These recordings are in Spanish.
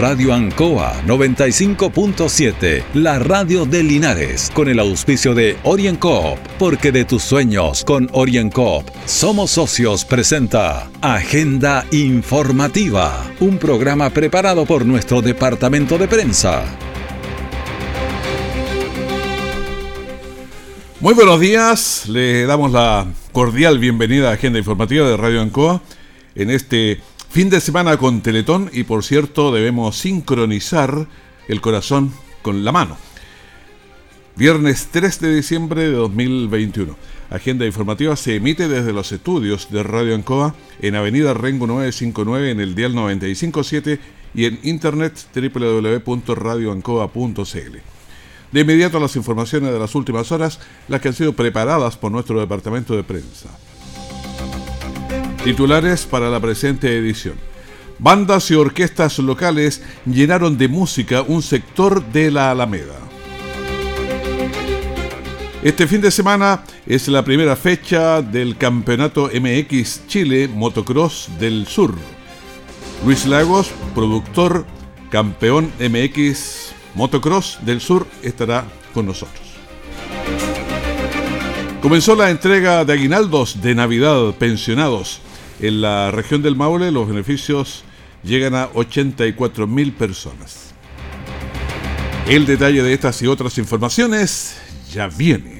Radio Ancoa 95.7, la radio de Linares, con el auspicio de OrienCoop, porque de tus sueños con OrienCoop somos socios presenta Agenda Informativa, un programa preparado por nuestro departamento de prensa. Muy buenos días, le damos la cordial bienvenida a Agenda Informativa de Radio Ancoa en este fin de semana con Teletón y por cierto debemos sincronizar el corazón con la mano. Viernes 3 de diciembre de 2021. Agenda informativa se emite desde los estudios de Radio Ancoa en Avenida Rengo 959 en el dial 957 y en internet www.radioancoa.cl. De inmediato las informaciones de las últimas horas, las que han sido preparadas por nuestro departamento de prensa. Titulares para la presente edición. Bandas y orquestas locales llenaron de música un sector de la Alameda. Este fin de semana es la primera fecha del Campeonato MX Chile Motocross del Sur. Luis Lagos, productor, campeón MX Motocross del Sur, estará con nosotros. Comenzó la entrega de aguinaldos de Navidad pensionados. En la región del Maule los beneficios llegan a 84 mil personas. El detalle de estas y otras informaciones ya viene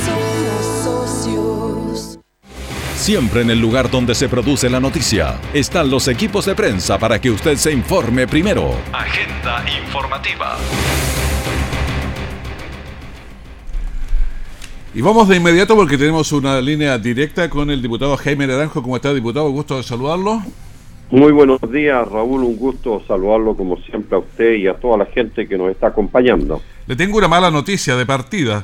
Siempre en el lugar donde se produce la noticia están los equipos de prensa para que usted se informe primero. Agenda informativa. Y vamos de inmediato porque tenemos una línea directa con el diputado Jaime Naranjo. ¿Cómo está, diputado? Gusto de saludarlo. Muy buenos días, Raúl. Un gusto saludarlo como siempre a usted y a toda la gente que nos está acompañando. Le tengo una mala noticia de partida.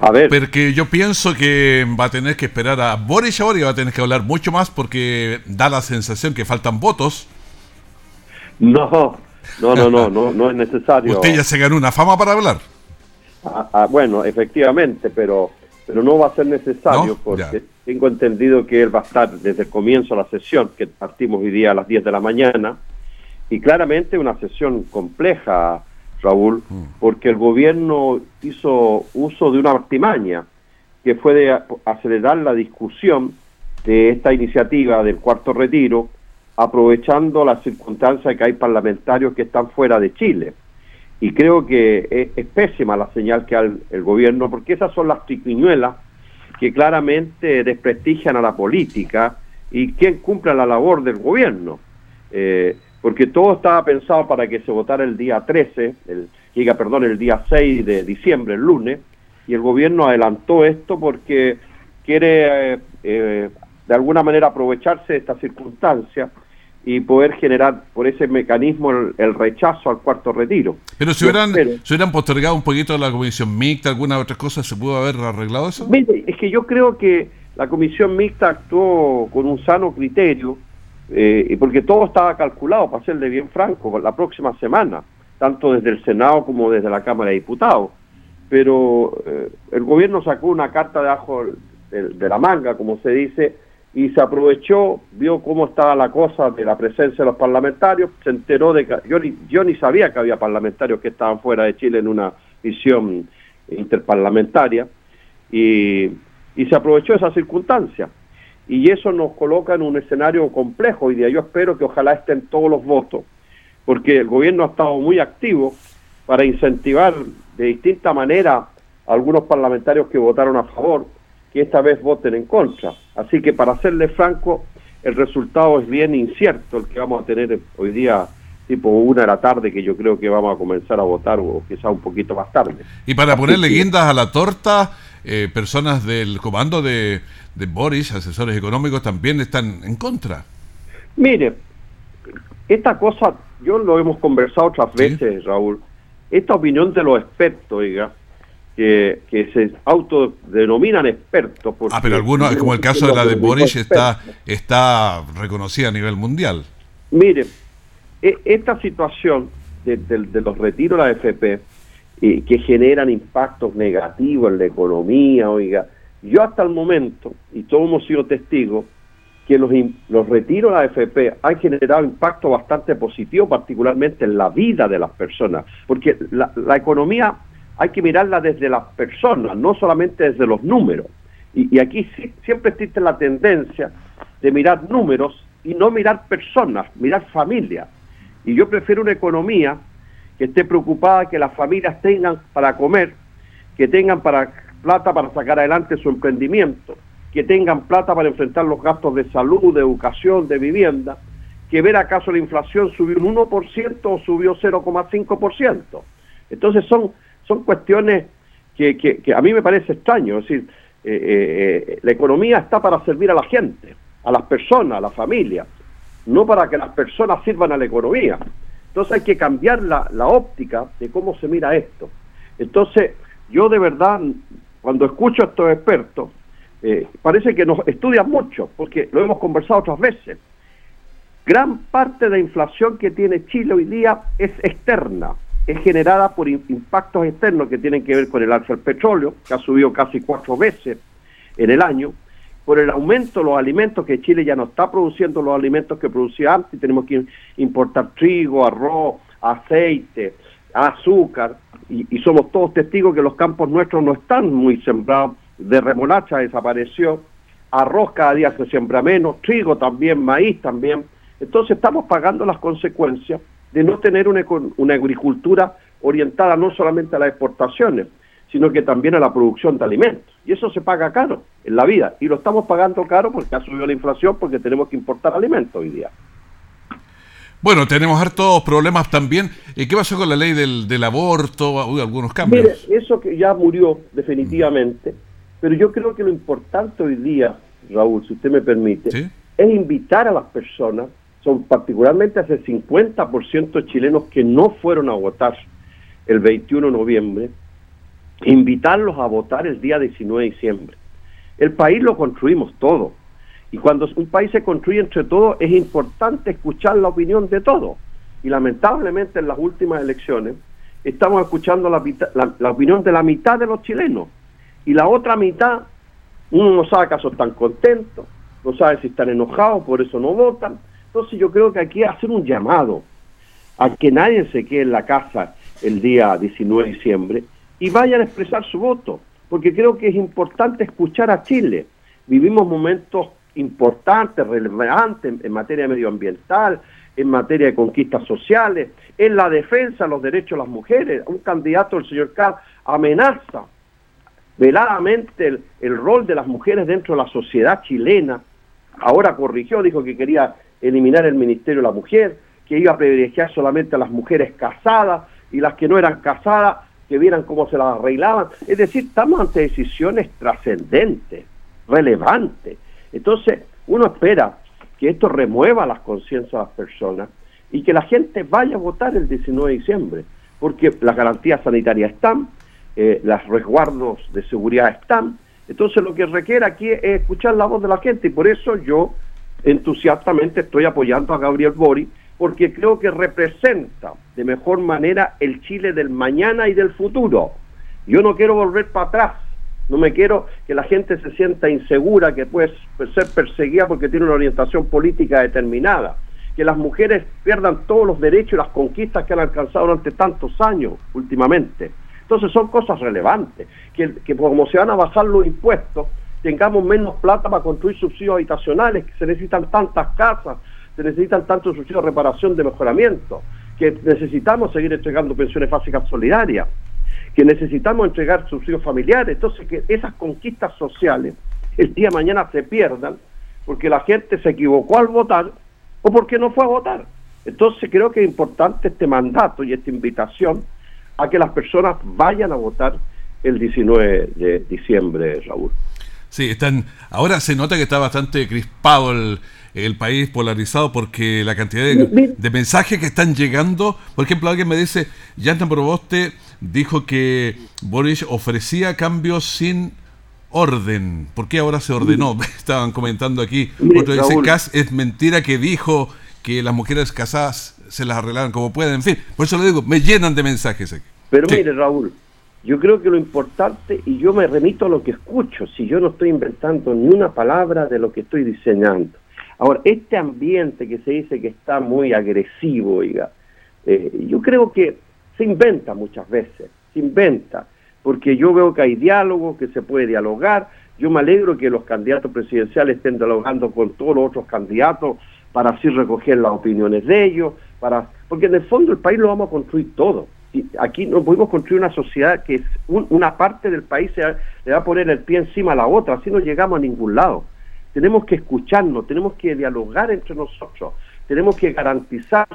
A ver. Porque yo pienso que va a tener que esperar a Boris ahora y va a tener que hablar mucho más porque da la sensación que faltan votos. No, no, no, no, no, no es necesario. Usted ya se ganó una fama para hablar. Ah, ah, bueno, efectivamente, pero pero no va a ser necesario porque tengo entendido que él va a estar desde el comienzo de la sesión, que partimos hoy día a las 10 de la mañana, y claramente una sesión compleja, Raúl, mm. porque el gobierno hizo uso de una artimaña, que fue de acelerar la discusión de esta iniciativa del cuarto retiro, aprovechando la circunstancia de que hay parlamentarios que están fuera de Chile. Y creo que es, pésima la señal que da el, gobierno, porque esas son las triquiñuelas que claramente desprestigian a la política y quien cumpla la labor del gobierno. Eh, porque todo estaba pensado para que se votara el día 13, el, diga, perdón, el día 6 de diciembre, el lunes, y el gobierno adelantó esto porque quiere eh, eh, de alguna manera aprovecharse de esta circunstancia y poder generar por ese mecanismo el, rechazo al cuarto retiro. Pero si hubieran, si hubieran postergado un poquito la comisión mixta, alguna otra cosa, ¿se pudo haber arreglado eso? es que yo creo que la comisión mixta actuó con un sano criterio, eh, porque todo estaba calculado, para serle bien franco, la próxima semana, tanto desde el Senado como desde la Cámara de Diputados. Pero eh, el gobierno sacó una carta de ajo de la manga, como se dice, y se aprovechó, vio cómo estaba la cosa de la presencia de los parlamentarios, se enteró de que yo ni, yo ni sabía que había parlamentarios que estaban fuera de Chile en una misión interparlamentaria y, y se aprovechó esa circunstancia. Y eso nos coloca en un escenario complejo y de yo espero que ojalá estén todos los votos, porque el gobierno ha estado muy activo para incentivar de distinta manera a algunos parlamentarios que votaron a favor, que esta vez voten en contra. Así que para serle franco, el resultado es bien incierto el que vamos a tener hoy día tipo una de la tarde que yo creo que vamos a comenzar a votar o quizá un poquito más tarde. Y para ponerle guindas a la torta, eh, personas del comando de, de Boris, asesores económicos, también están en contra. Mire, esta cosa yo lo hemos conversado otras veces, Raúl, esta opinión de los expertos, oiga, que, que se autodenominan expertos. Ah, pero algunos, como el caso de la de Boris, está, está reconocida a nivel mundial. Mire, esta situación de, los retiros de la FP, eh, que generan impactos negativos en la economía, oiga, yo hasta el momento, y todos hemos sido testigos, que los, los retiros de la AFP han generado impacto bastante positivo, particularmente en la vida de las personas, porque la, economía hay que mirarla desde las personas, no solamente desde los números. Y, aquí siempre existe la tendencia de mirar números y no mirar personas, mirar familias. Y yo prefiero una economía que esté preocupada que las familias tengan para comer, que tengan para plata para sacar adelante su emprendimiento, que tengan plata para enfrentar los gastos de salud, de educación, de vivienda, que ver acaso la inflación subió un 1% o subió 0,5%. Entonces son, son cuestiones que, que, a mí me parece extraño. Es decir, eh, eh, eh, la economía está para servir a la gente, a las personas, a la familia, no para que las personas sirvan a la economía. Entonces hay que cambiar la, la óptica de cómo se mira esto. Entonces, yo de verdad, cuando escucho a estos expertos, eh, parece que nos estudian mucho, porque lo hemos conversado otras veces. Gran parte de la inflación que tiene Chile hoy día es externa, es generada por impactos externos que tienen que ver con el alza del petróleo, que ha subido casi cuatro veces en el año, por el aumento de los alimentos, que Chile ya no está produciendo los alimentos que producía antes, tenemos que importar trigo, arroz, aceite, azúcar, y, somos todos testigos que los campos nuestros no están muy sembrados de remolacha desapareció, arroz cada día se siembra menos, trigo también, maíz también. Entonces estamos pagando las consecuencias de no tener una agricultura orientada no solamente a las exportaciones, sino que también a la producción de alimentos. Y eso se paga caro en la vida. Y lo estamos pagando caro porque ha subido la inflación, porque tenemos que importar alimentos hoy día. Bueno, tenemos hartos problemas también. ¿Qué pasó con la ley del, del aborto? Hubo algunos cambios. Mire, eso que ya murió definitivamente. Pero yo creo que lo importante hoy día, Raúl, si usted me permite, es invitar a las personas, son particularmente ese 50% de chilenos que no fueron a votar el 21 de noviembre, invitarlos a votar el día 19 de diciembre. El país lo construimos todo. Y cuando un país se construye entre todos, es importante escuchar la opinión de todos. Y lamentablemente en las últimas elecciones estamos escuchando la, opinión de la mitad de los chilenos y la otra mitad, uno no sabe acaso están contentos, no sabe si están enojados, por eso no votan. Entonces yo creo que aquí hacer un llamado a que nadie se quede en la casa el día 19 de diciembre y vayan a expresar su voto, porque creo que es importante escuchar a Chile. Vivimos momentos importantes, relevantes en, materia medioambiental, en materia de conquistas sociales, en la defensa de los derechos de las mujeres. Un candidato, el señor Carr, amenaza veladamente el, rol de las mujeres dentro de la sociedad chilena. Ahora corrigió, dijo que quería eliminar el Ministerio de la Mujer, que iba a privilegiar solamente a las mujeres casadas y las que no eran casadas, que vieran cómo se las arreglaban. Es decir, estamos ante decisiones trascendentes, relevantes. Entonces, uno espera que esto remueva las conciencias de las personas y que la gente vaya a votar el 19 de diciembre, porque las garantías sanitarias están, eh, los resguardos de seguridad están. Entonces lo que requiere aquí es escuchar la voz de la gente y por eso yo entusiastamente estoy apoyando a Gabriel Bori porque creo que representa de mejor manera el Chile del mañana y del futuro. Yo no quiero volver para atrás, no me quiero que la gente se sienta insegura, que puede ser perseguida porque tiene una orientación política determinada, que las mujeres pierdan todos los derechos y las conquistas que han alcanzado durante tantos años últimamente. Entonces son cosas relevantes, que, que como se van a bajar los impuestos, tengamos menos plata para construir subsidios habitacionales, que se necesitan tantas casas, se necesitan tantos subsidios de reparación, de mejoramiento, que necesitamos seguir entregando pensiones básicas solidarias, que necesitamos entregar subsidios familiares. Entonces, que esas conquistas sociales el día de mañana se pierdan porque la gente se equivocó al votar o porque no fue a votar. Entonces, creo que es importante este mandato y esta invitación a que las personas vayan a votar el 19 de diciembre, Raúl. Sí, están. Ahora se nota que está bastante crispado el, el país polarizado porque la cantidad de, mensajes que están llegando, por ejemplo, alguien me dice, Jantan Proboste dijo que Boris ofrecía cambios sin orden. ¿Por qué ahora se ordenó? Estaban comentando aquí. Otro dice, Cas es mentira que dijo que las mujeres casadas se las arreglaban como pueden. En fin, por eso le digo, me llenan de mensajes aquí. Pero mire, Raúl, yo creo que lo importante, y yo me remito a lo que escucho, si yo no estoy inventando ni una palabra de lo que estoy diseñando. Ahora, este ambiente que se dice que está muy agresivo, oiga, eh, yo creo que se inventa muchas veces, se inventa, porque yo veo que hay diálogo, que se puede dialogar, yo me alegro que los candidatos presidenciales estén dialogando con todos los otros candidatos para así recoger las opiniones de ellos, para porque en el fondo el país lo vamos a construir todo aquí no podemos construir una sociedad que es una parte del país se, le va a poner el pie encima a la otra, así no llegamos a ningún lado. Tenemos que escucharnos, tenemos que dialogar entre nosotros, tenemos que garantizar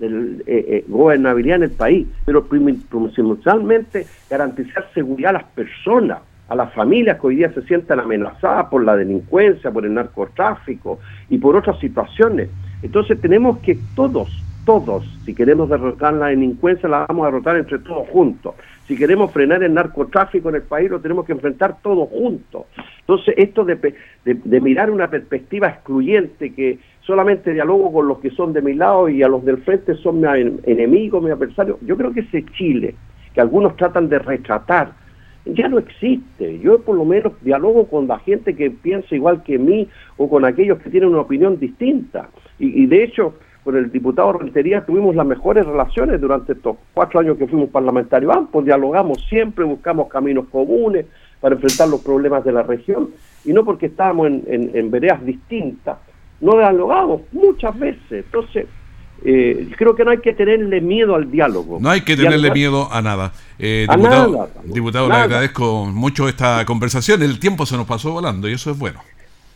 el, eh, eh, gobernabilidad en el país, pero principalmente garantizar seguridad a las personas, a las familias que hoy día se sientan amenazadas por la delincuencia, por el narcotráfico y por otras situaciones. Entonces tenemos que todos todos. Si queremos derrotar la delincuencia, la vamos a derrotar entre todos juntos. Si queremos frenar el narcotráfico en el país, lo tenemos que enfrentar todos juntos. Entonces, esto de, de, mirar una perspectiva excluyente que solamente dialogo con los que son de mi lado y a los del frente son mi enemigos, mi adversario, yo creo que ese Chile, que algunos tratan de retratar, ya no existe. Yo por lo menos dialogo con la gente que piensa igual que mí o con aquellos que tienen una opinión distinta. Y, y de hecho, con el diputado Rentería tuvimos las mejores relaciones durante estos cuatro años que fuimos parlamentarios ambos, dialogamos siempre, buscamos caminos comunes para enfrentar los problemas de la región, y no porque estábamos en, en, veredas distintas, no dialogamos muchas veces. Entonces, eh, creo que no hay que tenerle miedo al diálogo. No hay que tenerle miedo a nada. Eh, diputado, diputado le agradezco mucho esta conversación. El tiempo se nos pasó volando y eso es bueno.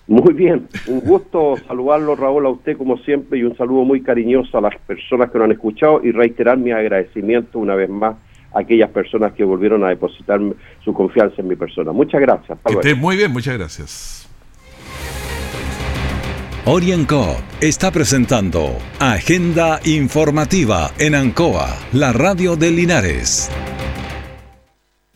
Muy bien, un gusto saludarlo Raúl a usted como siempre y un saludo muy cariñoso a las personas que nos han escuchado y reiterar mi agradecimiento una vez más a aquellas personas que volvieron a depositar su confianza en mi persona. Muchas gracias. Que muy bien, muchas gracias. Orienco está presentando Agenda Informativa en Ancoa, la radio de Linares.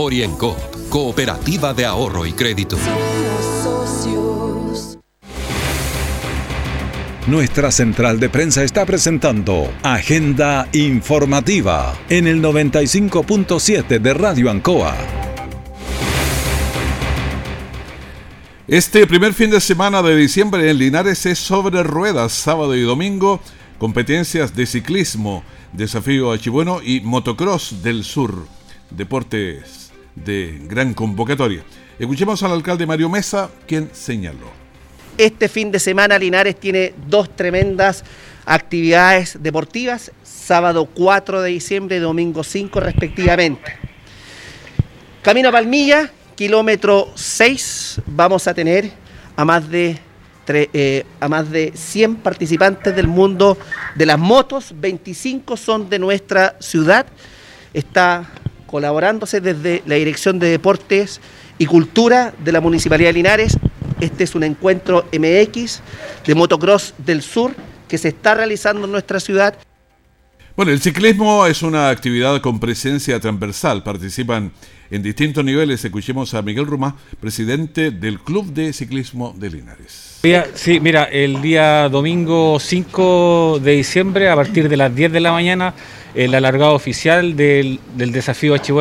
Orienco Cooperativa de Ahorro y Crédito. Nuestra central de prensa está presentando Agenda Informativa en el 95.7 de Radio Ancoa. Este primer fin de semana de diciembre en Linares es sobre ruedas, sábado y domingo, competencias de ciclismo, desafío a Chibueno y motocross del sur, deportes de gran convocatoria. Escuchemos al alcalde Mario Mesa, quien señaló. Este fin de semana Linares tiene dos tremendas actividades deportivas, sábado 4 de diciembre y domingo 5 respectivamente. Camino a Palmilla, kilómetro 6, vamos a tener a más de eh, a más de 100 participantes del mundo de las motos, 25 son de nuestra ciudad. Está colaborándose desde la Dirección de Deportes y Cultura de la Municipalidad de Linares. Este es un encuentro MX de motocross del sur que se está realizando en nuestra ciudad. Bueno, el ciclismo es una actividad con presencia transversal. Participan en distintos niveles. Escuchemos a Miguel Ruma, presidente del Club de Ciclismo de Linares. Sí, mira, el día domingo 5 de diciembre, a partir de las 10 de la mañana, el alargado oficial del, desafío H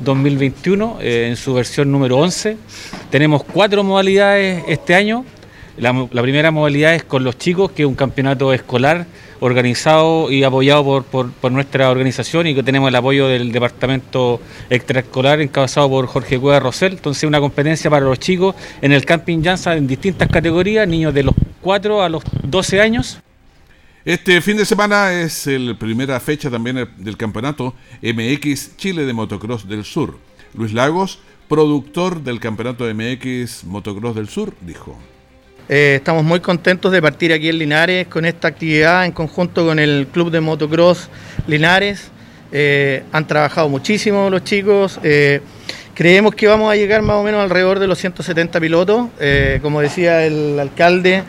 2021 eh, en su versión número 11. Tenemos cuatro modalidades este año. La, primera modalidad es con los chicos, que es un campeonato escolar organizado y apoyado por, nuestra organización y que tenemos el apoyo del departamento extraescolar encabezado por Jorge Cueva Rosel. Entonces una competencia para los chicos en el camping Llanza en distintas categorías, niños de los 4 a los 12 años. Este fin de semana es la primera fecha también del campeonato MX Chile de Motocross del Sur. Luis Lagos, productor del campeonato MX Motocross del Sur, dijo. Eh, estamos muy contentos de partir aquí en Linares con esta actividad en conjunto con el Club de Motocross Linares. Eh, han trabajado muchísimo los chicos. Eh, creemos que vamos a llegar más o menos alrededor de los 170 pilotos. como decía el alcalde,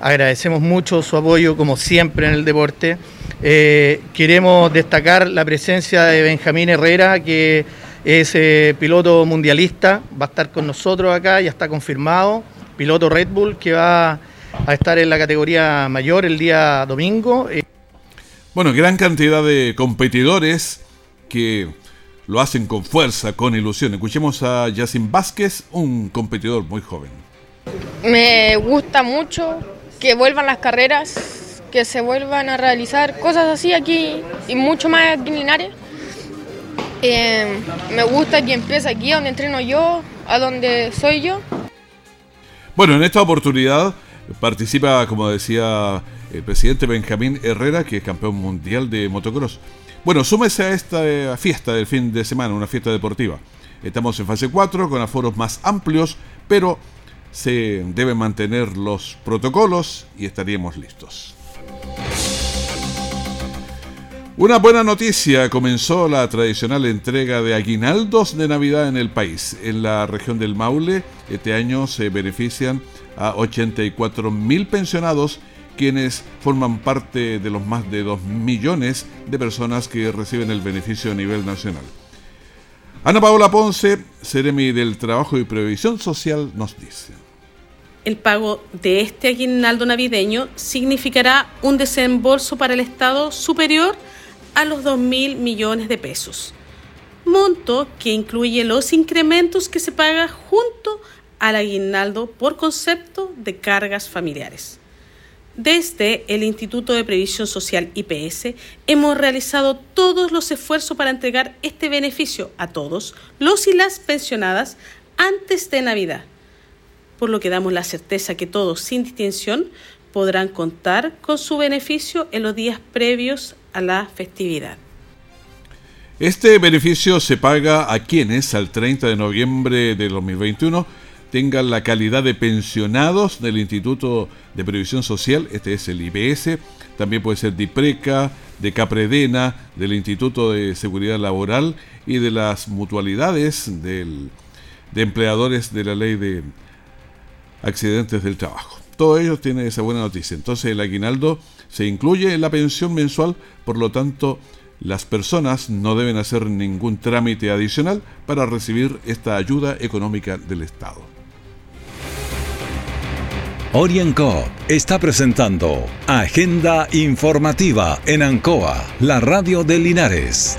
agradecemos mucho su apoyo como siempre en el deporte. queremos destacar la presencia de Benjamín Herrera, que es piloto mundialista, va a estar con nosotros acá, ya está confirmado piloto Red Bull que va a estar en la categoría mayor el día domingo. Bueno, gran cantidad de competidores que lo hacen con fuerza, con ilusión. Escuchemos a Yacine Vázquez, un competidor muy joven. Me gusta mucho que vuelvan las carreras, que se vuelvan a realizar cosas así aquí y mucho más aquí en Linares. Eh, me gusta que empiece aquí donde entreno yo, a donde soy yo. Bueno, en esta oportunidad participa, como decía el presidente Benjamín Herrera, que es campeón mundial de motocross. Bueno, súmese a esta eh, fiesta del fin de semana, una fiesta deportiva. Estamos en fase 4 con aforos más amplios, pero se deben mantener los protocolos y estaríamos listos. Una buena noticia, comenzó la tradicional entrega de aguinaldos de Navidad en el país. En la región del Maule, este año se benefician a 84 mil pensionados, quienes forman parte de los más de 2 millones de personas que reciben el beneficio a nivel nacional. Ana Paola Ponce, Seremi del Trabajo y Previsión Social, nos dice. El pago de este aguinaldo navideño significará un desembolso para el Estado superior los 2 mil millones de pesos, monto que incluye los incrementos que se paga junto al aguinaldo por concepto de cargas familiares. Desde el Instituto de Previsión Social IPS hemos realizado todos los esfuerzos para entregar este beneficio a todos los y las pensionadas antes de Navidad, por lo que damos la certeza que todos, sin distinción, podrán contar con su beneficio en los días previos a la festividad. Este beneficio se paga a quienes al 30 de noviembre de 2021 tengan la calidad de pensionados del Instituto de Previsión Social, este es el IBS, también puede ser DIPRECA, de Capredena, del Instituto de Seguridad Laboral y de las mutualidades del, de empleadores de la ley de accidentes del trabajo. Todos ellos tienen esa buena noticia. Entonces el aguinaldo se incluye en la pensión mensual, por lo tanto, las personas no deben hacer ningún trámite adicional para recibir esta ayuda económica del Estado. Orienco está presentando Agenda Informativa en Ancoa, la radio de Linares.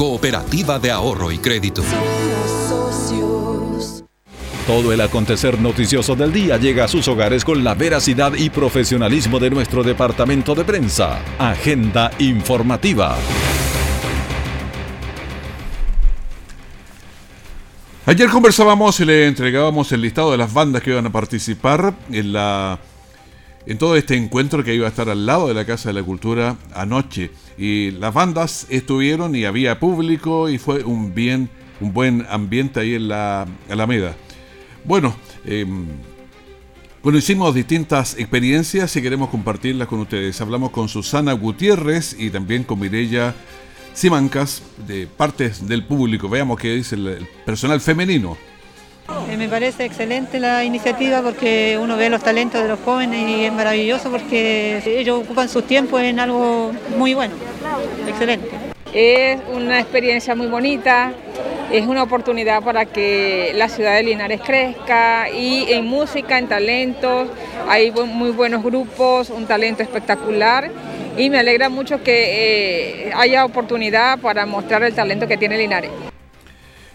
Cooperativa de Ahorro y Crédito. Todo el acontecer noticioso del día llega a sus hogares con la veracidad y profesionalismo de nuestro departamento de prensa. Agenda informativa. Ayer conversábamos y le entregábamos el listado de las bandas que iban a participar en la en todo este encuentro que iba a estar al lado de la Casa de la Cultura anoche. Y las bandas estuvieron y había público y fue un bien, un buen ambiente ahí en la Alameda. Bueno, eh, hicimos distintas experiencias y queremos compartirlas con ustedes. Hablamos con Susana Gutiérrez y también con Mirella Simancas de partes del público. Veamos qué dice el personal femenino me parece excelente la iniciativa porque uno ve los talentos de los jóvenes y es maravilloso porque ellos ocupan sus tiempos en algo muy bueno. Excelente. Es una experiencia muy bonita, es una oportunidad para que la ciudad de Linares crezca y en música, en talentos, hay muy buenos grupos, un talento espectacular y me alegra mucho que eh, haya oportunidad para mostrar el talento que tiene Linares.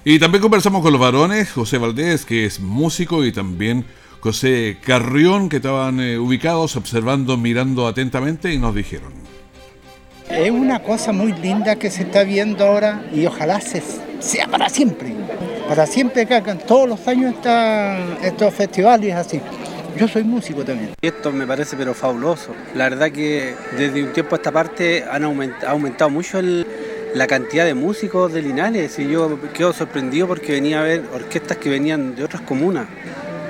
Y también conversamos con los varones, José Valdés, que es músico, y también José Carrión, que estaban eh, ubicados observando, mirando atentamente y nos dijeron. Es una cosa muy linda que se está viendo ahora y ojalá sea para siempre. Para siempre que todos los años están estos festivales así. Yo soy músico también. Esto me parece pero fabuloso. La verdad que desde un tiempo a esta parte han ha aumentado mucho el, la cantidad de músicos de Linares y yo quedo sorprendido porque venía a ver orquestas que venían de otras comunas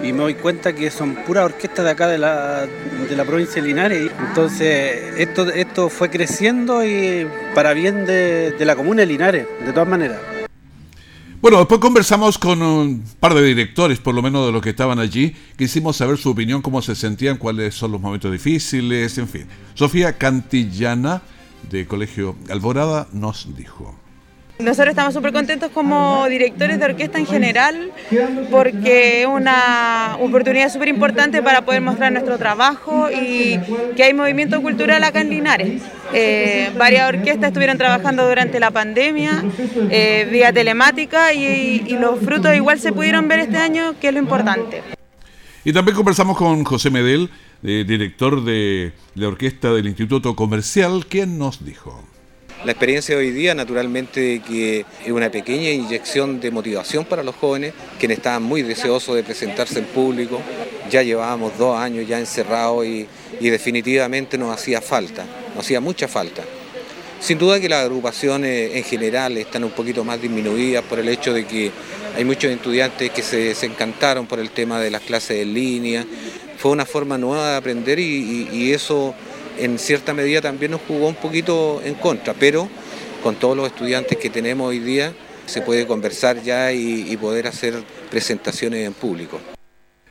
y me doy cuenta que son puras orquestas de acá de la, de la provincia de Linares. Entonces esto, esto fue creciendo y para bien de, de la comuna de Linares, de todas maneras. Bueno, después conversamos con un par de directores, por lo menos de los que estaban allí. Quisimos saber su opinión, cómo se sentían, cuáles son los momentos difíciles, en fin. Sofía Cantillana de Colegio Alborada nos dijo. Nosotros estamos súper contentos como directores de orquesta en general porque es una oportunidad súper importante para poder mostrar nuestro trabajo y que hay movimiento cultural acá en Linares. Eh, varias orquestas estuvieron trabajando durante la pandemia eh, vía telemática y, y los frutos igual se pudieron ver este año, que es lo importante. Y también conversamos con José Medel, director de la orquesta del Instituto Comercial, quien nos dijo. La experiencia de hoy día, naturalmente, que es una pequeña inyección de motivación para los jóvenes, quienes estaban muy deseosos de presentarse en público. Ya llevábamos dos años ya encerrados y, y definitivamente nos hacía falta, nos hacía mucha falta. Sin duda que las agrupaciones en general están un poquito más disminuidas por el hecho de que hay muchos estudiantes que se desencantaron por el tema de las clases en línea. Fue una forma nueva de aprender y, eso en cierta medida también nos jugó un poquito en contra, pero con todos los estudiantes que tenemos hoy día se puede conversar ya y, poder hacer presentaciones en público.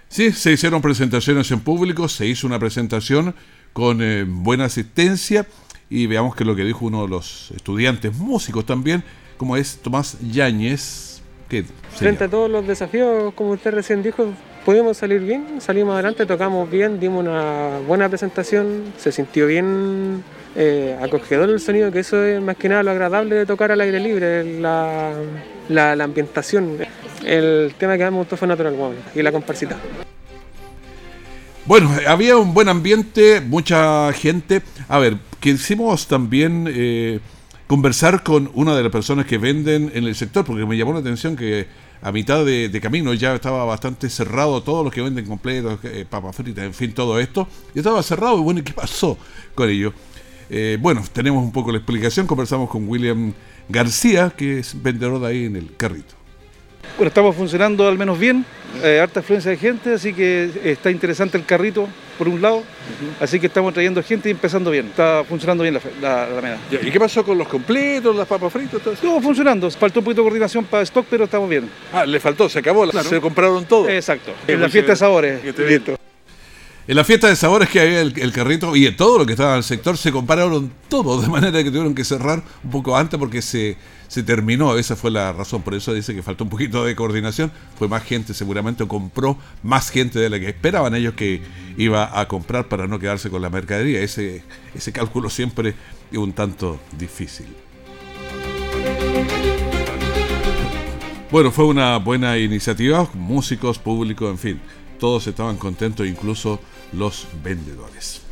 Sí, se hicieron presentaciones en público, se hizo una presentación con eh, buena asistencia y veamos que lo que dijo uno de los estudiantes músicos también, como es Tomás Yáñez, Frente a todos los desafíos, como usted recién dijo, pudimos salir bien, salimos adelante, tocamos bien, dimos una buena presentación, se sintió bien eh, acogedor el sonido, que eso es más que nada lo agradable de tocar al aire libre, la, la, ambientación. El tema que más me gustó fue Natural Woman y la comparsita. Bueno, había un buen ambiente, mucha gente. A ver, quisimos también eh, conversar con una de las personas que venden en el sector, porque me llamó la atención que a mitad de, camino ya estaba bastante cerrado todos los que venden completos, eh, papas fritas, en fin, todo esto. Estaba cerrado y bueno, ¿qué pasó con ello? Eh, bueno, tenemos un poco la explicación, conversamos con William García, que es vendedor de ahí en el carrito. Bueno, estamos funcionando al menos bien, eh, harta afluencia de gente, así que está interesante el carrito por un lado, así que estamos trayendo gente y empezando bien, está funcionando bien la, la, ¿Y qué pasó con los completos, las papas fritas? Todo eso? funcionando, faltó un poquito de coordinación para stock, pero estamos bien. Ah, le faltó, se acabó, se compraron todo. Exacto, en la fiesta de sabores. En la fiesta de sabores que había el, carrito y todo lo que estaba en el sector se compararon todo, de manera que tuvieron que cerrar un poco antes porque se, se terminó. Esa fue la razón. Por eso dice que faltó un poquito de coordinación. Fue más gente, seguramente compró más gente de la que esperaban ellos que iba a comprar para no quedarse con la mercadería. Ese, ese cálculo siempre es un tanto difícil. Bueno, fue una buena iniciativa, músicos, público, en fin, todos estaban contentos, incluso los vendedores.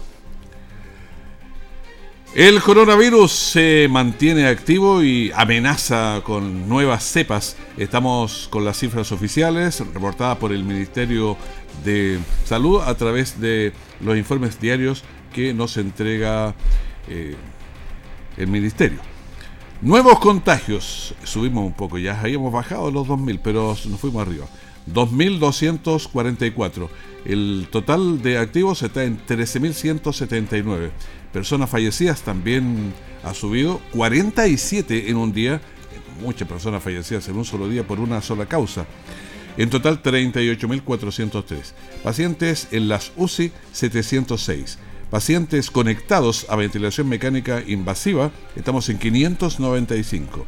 El coronavirus se mantiene activo y amenaza con nuevas cepas. Estamos con las cifras oficiales reportadas por el Ministerio de Salud a través de los informes diarios que nos entrega eh, el Ministerio. Nuevos contagios. Subimos un poco, ya habíamos bajado los 2.000, pero nos fuimos arriba. 2.244. El total de activos está en 13.179. Personas fallecidas también ha subido 47 en un día. Muchas personas fallecidas en un solo día por una sola causa. En total 38.403. Pacientes en las UCI 706. Pacientes conectados a ventilación mecánica invasiva estamos en 595.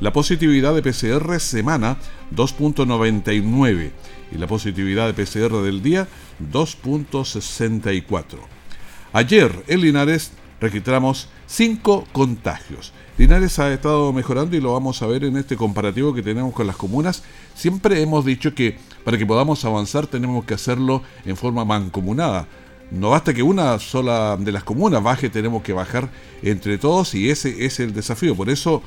La positividad de PCR semana 2.99 y la positividad de PCR del día 2.64. Ayer en Linares registramos 5 contagios. Linares ha estado mejorando y lo vamos a ver en este comparativo que tenemos con las comunas. Siempre hemos dicho que para que podamos avanzar tenemos que hacerlo en forma mancomunada. No basta que una sola de las comunas baje, tenemos que bajar entre todos y ese es el desafío. Por eso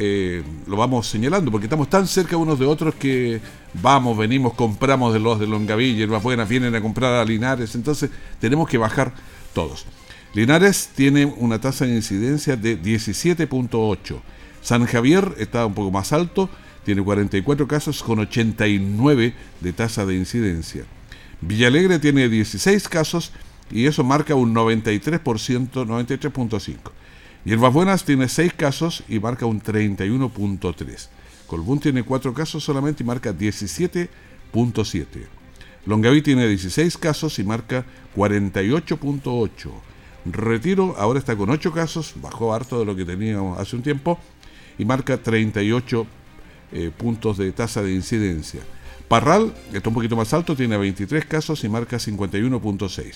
eh, lo vamos señalando, porque estamos tan cerca unos de otros que vamos, venimos, compramos de los de Longavilla, más buenas vienen a comprar a Linares, entonces tenemos que bajar todos. Linares tiene una tasa de incidencia de 17.8. San Javier está un poco más alto, tiene 44 casos con 89 de tasa de incidencia. Villalegre tiene 16 casos y eso marca un 93%, 93.5. Hierbas Buenas tiene 6 casos y marca un 31.3. Colbún tiene 4 casos solamente y marca 17.7. Longaví tiene 16 casos y marca 48.8. Retiro ahora está con 8 casos, bajó harto de lo que teníamos hace un tiempo y marca 38 eh, puntos de tasa de incidencia. Parral, que está un poquito más alto, tiene 23 casos y marca 51.6.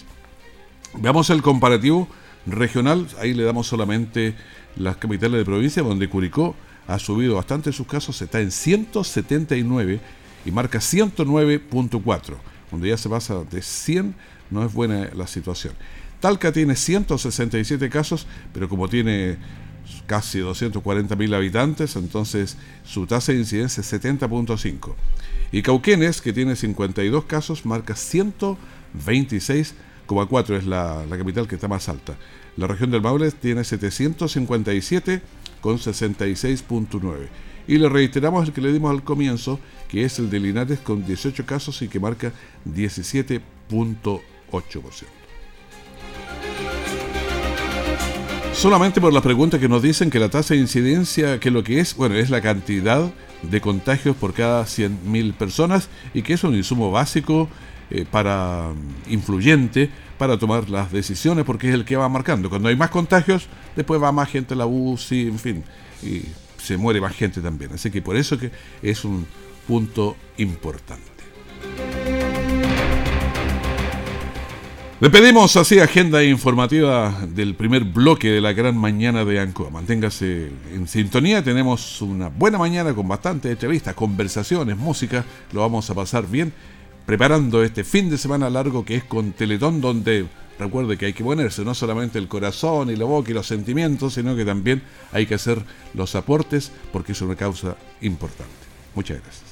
Veamos el comparativo regional, ahí le damos solamente las capitales de provincia, donde Curicó ha subido bastante sus casos, está en 179 y marca 109.4. Donde ya se pasa de 100, no es buena la situación. Talca tiene 167 casos, pero como tiene casi 240 mil habitantes, entonces su tasa de incidencia es 70.5. Y Cauquenes, que tiene 52 casos, marca 126,4, es la, capital que está más alta. La región del Maule tiene 757 con 66.9. Y le reiteramos el que le dimos al comienzo, que es el de Linares con 18 casos y que marca 17.8%. Solamente por la pregunta que nos dicen que la tasa de incidencia, que lo que es, bueno, es la cantidad de contagios por cada 100.000 personas y que es un insumo básico eh, para influyente para tomar las decisiones porque es el que va marcando. Cuando hay más contagios, después va más gente a la UCI, en fin, y se muere más gente también. Así que por eso que es un punto importante. Le pedimos así agenda informativa del primer bloque de la gran mañana de Ancoa. Manténgase en sintonía, tenemos una buena mañana con bastantes entrevistas, conversaciones, música, lo vamos a pasar bien preparando este fin de semana largo que es con Teletón, donde recuerde que hay que ponerse no solamente el corazón y la boca y los sentimientos, sino que también hay que hacer los aportes porque es una causa importante. Muchas gracias.